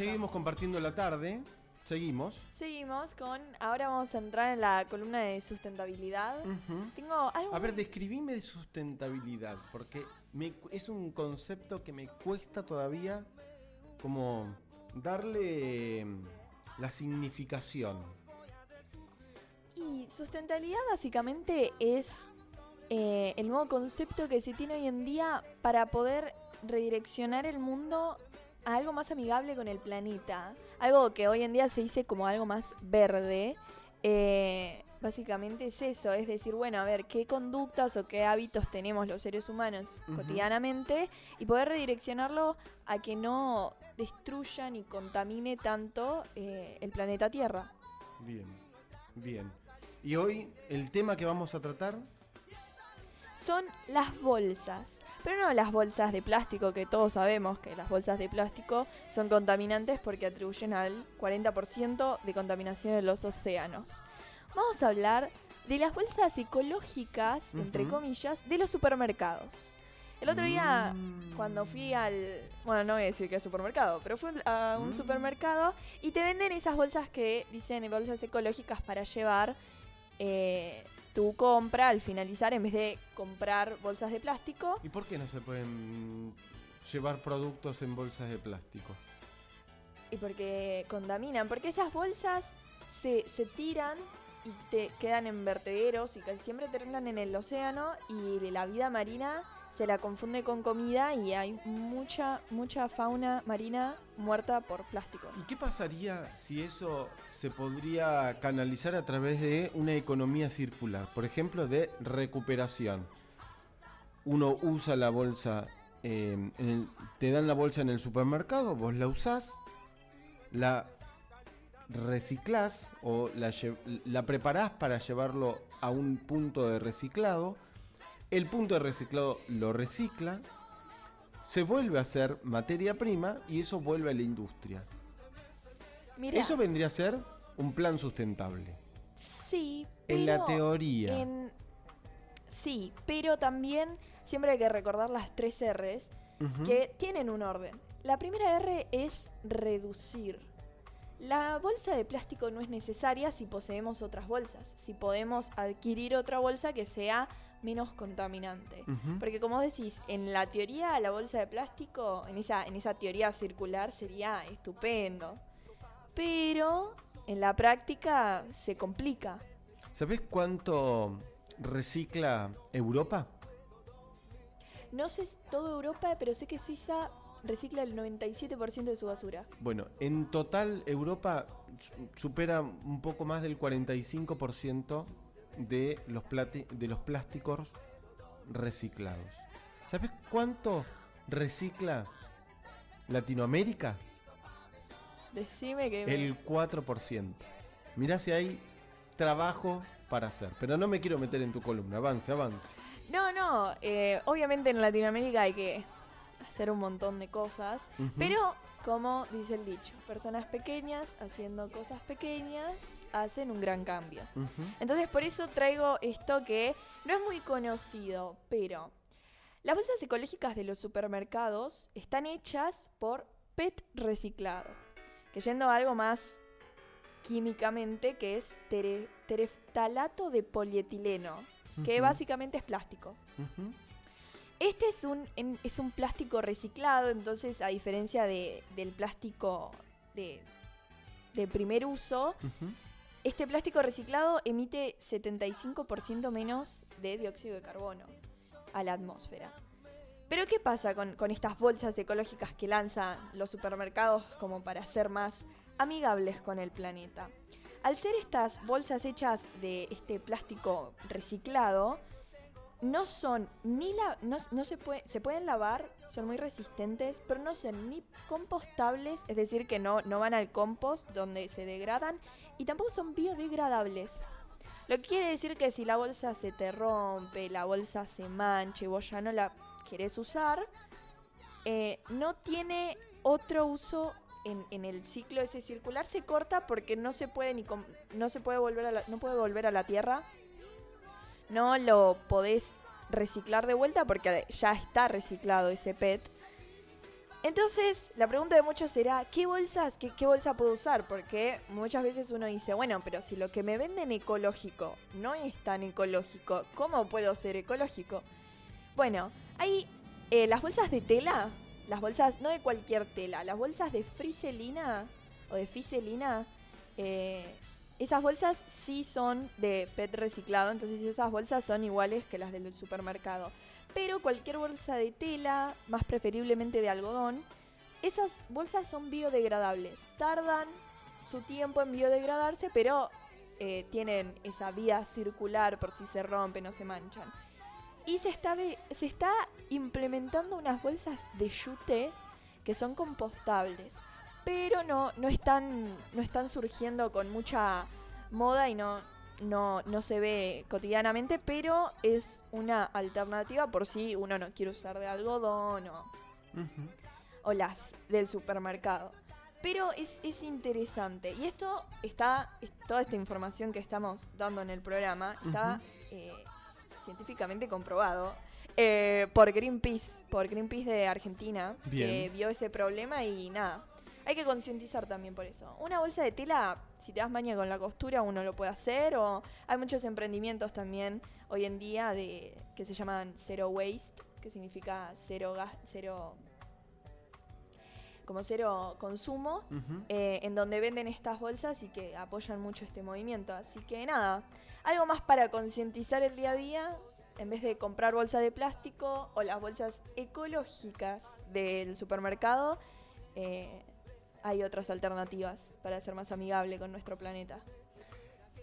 seguimos compartiendo la tarde. Seguimos. Seguimos con. Ahora vamos a entrar en la columna de sustentabilidad. Tengo algo. A ver, describime de sustentabilidad, porque me es un concepto que me cuesta todavía como darle mm, la significación. Y sustentabilidad básicamente es eh, el nuevo concepto que se tiene hoy en día para poder redireccionar el mundo a algo más amigable con el planeta. Algo que hoy en día se dice como algo más verde. Eh, básicamente es eso, es decir, bueno, a ver, qué conductas o qué hábitos tenemos los seres humanos cotidianamente y poder redireccionarlo a que no destruya ni contamine tanto eh, el planeta Tierra. Bien, bien. Y hoy el tema que vamos a tratar, son las bolsas. Pero no las bolsas de plástico, que todos sabemos que las bolsas de plástico son contaminantes porque atribuyen al 40% de contaminación en los océanos. Vamos a hablar de las bolsas ecológicas, entre comillas, de los supermercados. El otro día, Mm. cuando fui al... Bueno, no voy a decir que es supermercado, pero fui a un Mm. supermercado y te venden esas bolsas que dicen bolsas ecológicas para llevar eh, tu compra al finalizar en vez de comprar bolsas de plástico. ¿y por qué no se pueden llevar productos en bolsas de plástico? Y porque contaminan, porque esas bolsas se, se tiran y te quedan en vertederos y casi siempre terminan en el océano y la vida marina se la confunde con comida y hay mucha, mucha fauna marina muerta por plástico. ¿Y qué pasaría si eso se podría canalizar a través de una economía circular? Por ejemplo, de recuperación. Uno usa la bolsa, eh, en el- te dan la bolsa en el supermercado, vos la usás, la reciclás o la, la preparás para llevarlo a un punto de reciclado. El punto de reciclado lo recicla, se vuelve a hacer materia prima y eso vuelve a la industria. Eso vendría a ser un plan sustentable. sí, En la pero teoría. en- Sí, pero también siempre hay que recordar las tres R's que tienen un orden. La primera R es reducir. La bolsa de plástico no es necesaria si poseemos otras bolsas, si podemos adquirir otra bolsa que sea menos contaminante. Porque como decís, en la teoría la bolsa de plástico, en esa, en esa teoría circular sería estupendo. Pero en la práctica se complica. ¿Sabés cuánto recicla Europa? No sé todo Europa, pero sé que Suiza recicla el 97% de su basura. Bueno, en total Europa su- supera un poco más del 45% de los, plati- de los plásticos reciclados. ¿Sabes cuánto recicla Latinoamérica? Decime que... me- El 4%. Mirá si hay trabajo para hacer. Pero no me quiero meter en tu columna. Avance, avance. No, no, eh, obviamente en Latinoamérica hay que hacer un montón de cosas, pero como dice el dicho, personas pequeñas haciendo cosas pequeñas hacen un gran cambio. Entonces por eso traigo esto que no es muy conocido, pero las bolsas ecológicas de los supermercados están hechas por PET reciclado, que yendo a algo más químicamente, que es tere- tereftalato de polietileno, que básicamente es plástico. Este es un, en- es un plástico reciclado, entonces a diferencia de- del plástico de, de primer uso, este plástico reciclado emite 75% menos de dióxido de carbono a la atmósfera. Pero ¿qué pasa con, con estas bolsas ecológicas que lanzan los supermercados como para ser más amigables con el planeta? Al ser estas bolsas hechas de este plástico reciclado, no son ni la, no, se puede, se pueden lavar, son muy resistentes, pero no son ni compostables, es decir, que no, no van al compost donde se degradan, y tampoco son biodegradables. Lo que quiere decir que si la bolsa se te rompe, la bolsa se mancha y vos ya no la querés usar, eh, no tiene otro uso en, en el ciclo ese circular, se corta porque no se puede ni no se puede volver a la, no puede volver a la tierra no lo podés reciclar de vuelta porque ya está reciclado ese PET. Entonces, la pregunta de muchos será, ¿qué bolsas, qué, qué, bolsa puedo usar? Porque muchas veces uno dice, bueno, pero si lo que me venden ecológico no es tan ecológico, ¿cómo puedo ser ecológico? Bueno, hay eh, las bolsas de tela, las bolsas, no de cualquier tela, las bolsas de friselina o de fiselina, esas bolsas sí son de PET reciclado, entonces esas bolsas son iguales que las del supermercado pero cualquier bolsa de tela, más preferiblemente de algodón, esas bolsas son biodegradables. Tardan su tiempo en biodegradarse, pero eh, tienen esa vía circular por si se rompen o se manchan. Y se está, se está implementando unas bolsas de yute que son compostables, pero no, no, están, no están surgiendo con mucha moda y no, no, no se ve cotidianamente, pero es una alternativa por si uno no quiere usar de algodón o, o las del supermercado. Pero es, es, interesante. Y esto está, toda esta información que estamos dando en el programa está eh, científicamente comprobado eh, por Greenpeace, por Greenpeace de Argentina, que vio ese problema y nada, hay que concientizar también por eso. Una bolsa de tela, si te das maña con la costura, uno lo puede hacer. O hay muchos emprendimientos también hoy en día de que se llaman zero waste, que significa cero gas, cero como cero consumo, eh, en donde venden estas bolsas y que apoyan mucho este movimiento. Así que nada, algo más para concientizar el día a día, en vez de comprar bolsa de plástico o las bolsas ecológicas del supermercado, eh, hay otras alternativas para ser más amigable con nuestro planeta.